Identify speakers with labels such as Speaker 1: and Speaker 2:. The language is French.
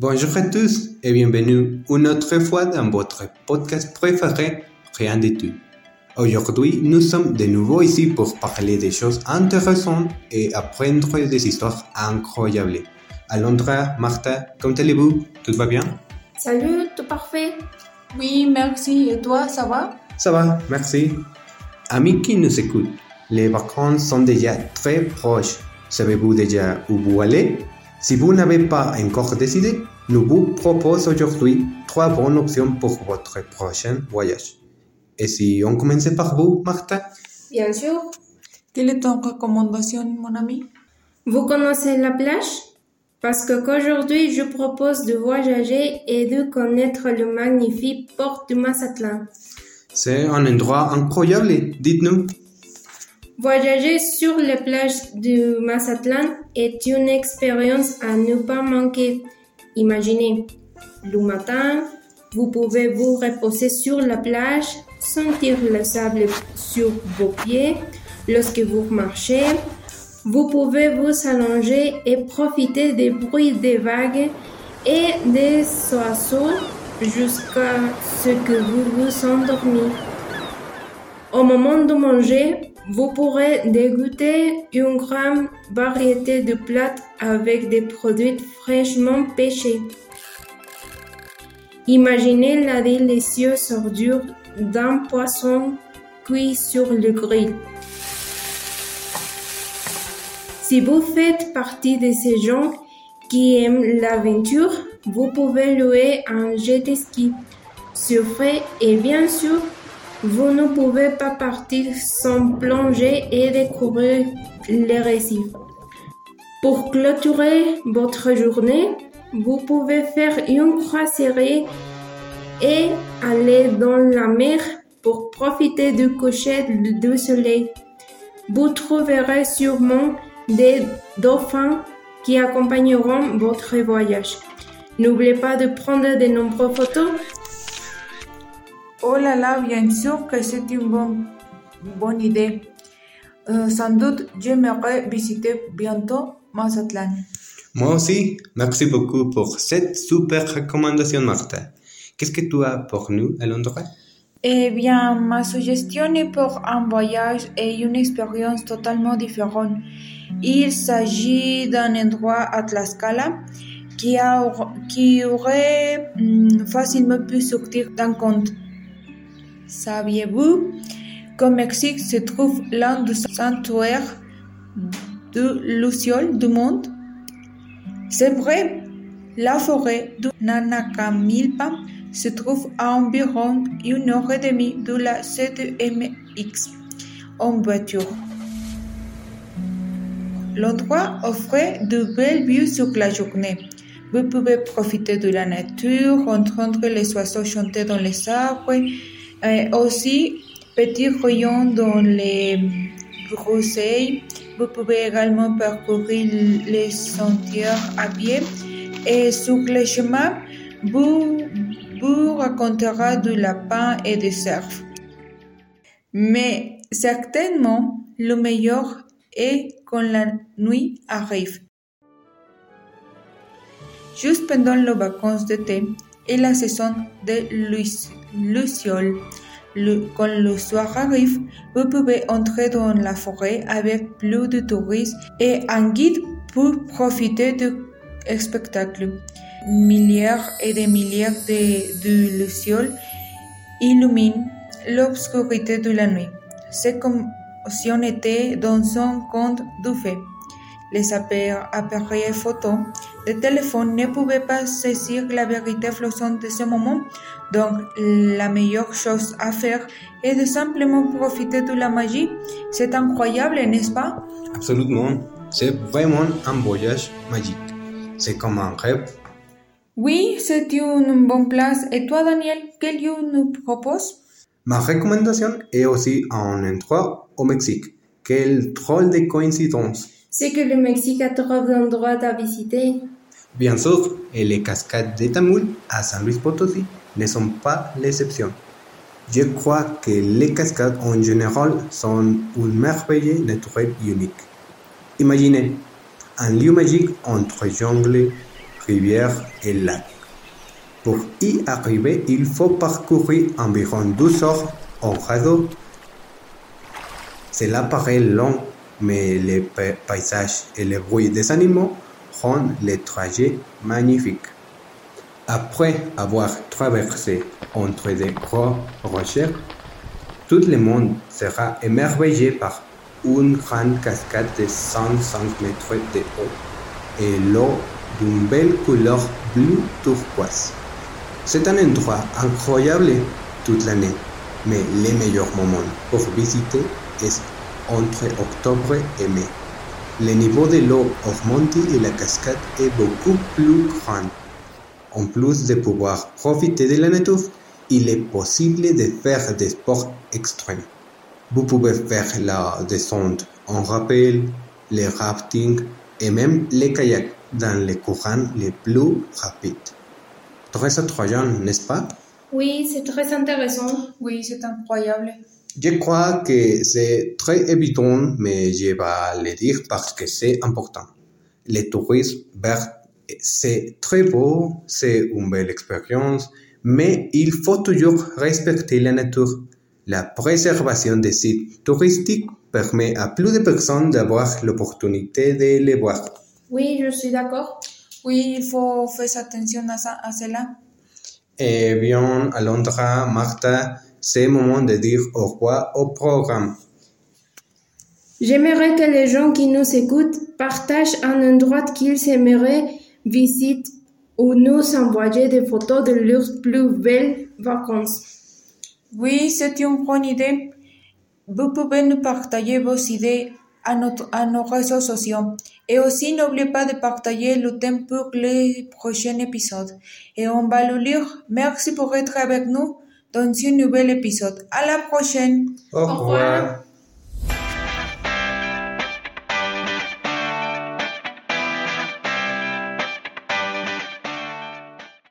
Speaker 1: Bonjour à tous et bienvenue une autre fois dans votre podcast préféré, Rien du tout. Aujourd'hui, nous sommes de nouveau ici pour parler des choses intéressantes et apprendre des histoires incroyables. Alondra, Martha, comment allez-vous? Tout va bien?
Speaker 2: Salut, tout parfait.
Speaker 3: Oui, merci. Et toi, ça va?
Speaker 1: Ça va, merci. Amis qui nous écoutent, les vacances sont déjà très proches. Savez-vous déjà où vous allez? Si vous n'avez pas encore décidé, nous vous proposons aujourd'hui trois bonnes options pour votre prochain voyage. Et si on commençait par vous, Martha?
Speaker 2: Bien sûr.
Speaker 3: Quelle est ton recommandation, mon ami?
Speaker 2: Vous connaissez la plage? Parce que qu'aujourd'hui, je propose de voyager et de connaître le magnifique port de Mazatlan.
Speaker 1: C'est un endroit incroyable, dites-nous.
Speaker 2: Voyager sur les plages de Mazatlan est une expérience à ne pas manquer. Imaginez, le matin, vous pouvez vous reposer sur la plage, sentir le sable sur vos pieds lorsque vous marchez. Vous pouvez vous allonger et profiter des bruits des vagues et des oiseaux jusqu'à ce que vous vous endormiez. Au moment de manger, vous pourrez déguster une grande variété de plats avec des produits fraîchement pêchés. Imaginez la délicieuse ordure d'un poisson cuit sur le grill. Si vous faites partie de ces gens qui aiment l'aventure, vous pouvez louer un jet ski, surfer et bien sûr, vous ne pouvez pas partir sans plonger et découvrir les récifs. Pour clôturer votre journée, vous pouvez faire une croisière et aller dans la mer pour profiter du coucher du soleil. Vous trouverez sûrement des dauphins qui accompagneront votre voyage. N'oubliez pas de prendre de nombreuses photos.
Speaker 3: Oh là là, bien sûr que c'est une bonne, bonne idée. Euh, sans doute, j'aimerais visiter bientôt Mazatlan.
Speaker 1: Moi aussi, merci beaucoup pour cette super recommandation, Martha. Qu'est-ce que tu as pour nous, Alondra
Speaker 3: Eh bien, ma suggestion est pour un voyage et une expérience totalement différente. Il s'agit d'un endroit à Tlaxcala qui, a, qui aurait hum, facilement pu sortir d'un conte. Saviez-vous qu'au Mexique se trouve l'un des sanctuaires de lucioles du monde? C'est vrai, la forêt de Nanacamilpa se trouve à environ une heure et demie de la CDMX en voiture. L'endroit offre de belles vues sur la journée. Vous pouvez profiter de la nature, entendre les oiseaux chanter dans les arbres, aussi petits rayons dans les broussailles. Vous pouvez également parcourir les sentiers à pied et sur le chemin, vous vous racontera du lapin et des cerfs. Mais certainement, le meilleur est quand la nuit arrive. Juste pendant les vacances d'été et la saison de lucioles, le, quand le soir arrive, vous pouvez entrer dans la forêt avec plus de touristes et un guide pour profiter du spectacle. Milliards et des milliards de, de lucioles illuminent l'obscurité de la nuit. C'est comme si on était dans un conte fait. Les appareils photo de téléphone ne pouvaient pas saisir la vérité flottante de ce moment, donc la meilleure chose à faire est de simplement profiter de la magie. C'est incroyable, n'est-ce pas?
Speaker 1: Absolument. C'est vraiment un voyage magique. C'est comme un rêve.
Speaker 3: Oui, c'est une bonne place. Et toi, Daniel, quel lieu nous proposes?
Speaker 1: Ma recommandation est aussi un endroit au Mexique. Quelle drôle de coïncidence.
Speaker 2: C'est que le Mexique a trop d'endroits à visiter.
Speaker 1: Bien sûr, et les cascades de Tamoul à San Luis Potosí ne sont pas l'exception. Je crois que les cascades en général sont une merveille naturelle unique. Imaginez un lieu magique entre jungle, rivières et lacs. Pour y arriver, il faut parcourir environ 12 heures en radeau. Cela paraît long, mais les pa- paysages et les bruits des animaux rendent le trajet magnifique. Après avoir traversé entre de gros rochers, tout le monde sera émerveillé par une grande cascade de 105 mètres de haut et l'eau d'une belle couleur bleu turquoise. C'est un endroit incroyable toute l'année, mais le meilleur moment pour visiter est entre octobre et mai. Le niveau de l'eau augmente et la cascade est beaucoup plus grande. En plus de pouvoir profiter de la nature, il est possible de faire des sports extrêmes. Vous pouvez faire la descente en rappel, le rafting et même le kayak dans les courants les plus rapides. Très attrayant, n'est-ce pas?
Speaker 2: Oui, c'est très intéressant.
Speaker 3: Oui, c'est incroyable.
Speaker 1: Je crois que c'est très évident, mais je vais le dire parce que c'est important. Le tourisme vert, c'est très beau, c'est une belle expérience, mais il faut toujours respecter la nature. La préservation des sites touristiques permet à plus de personnes d'avoir l'opportunité de les voir.
Speaker 2: Oui, je suis d'accord.
Speaker 3: Oui, il faut faire attention à, ça, à cela.
Speaker 1: Eh bien, Alondra, Martha, c'est le moment de dire au revoir au programme.
Speaker 2: J'aimerais que les gens qui nous écoutent partagent un endroit qu'ils aimeraient visiter ou nous envoyer des photos de leurs plus belles vacances.
Speaker 3: Oui, c'est une bonne idée. Vous pouvez nous partager vos idées à, notre, à nos réseaux sociaux. Et aussi, n'oubliez pas de partager le thème pour les prochains épisodes. Et on va le lire. Merci pour être avec nous dans un nouvel épisode. À la prochaine!
Speaker 1: Au revoir.